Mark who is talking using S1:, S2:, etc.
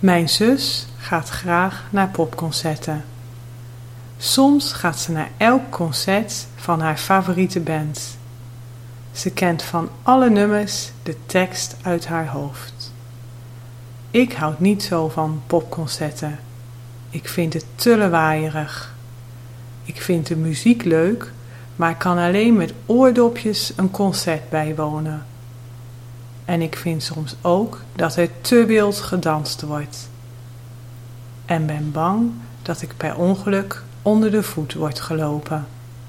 S1: Mijn zus gaat graag naar popconcerten. Soms gaat ze naar elk concert van haar favoriete band. Ze kent van alle nummers de tekst uit haar hoofd. Ik houd niet zo van popconcerten. Ik vind het te lawaaierig. Ik vind de muziek leuk, maar kan alleen met oordopjes een concert bijwonen. En ik vind soms ook dat er te wild gedanst wordt. En ben bang dat ik per ongeluk onder de voet word gelopen.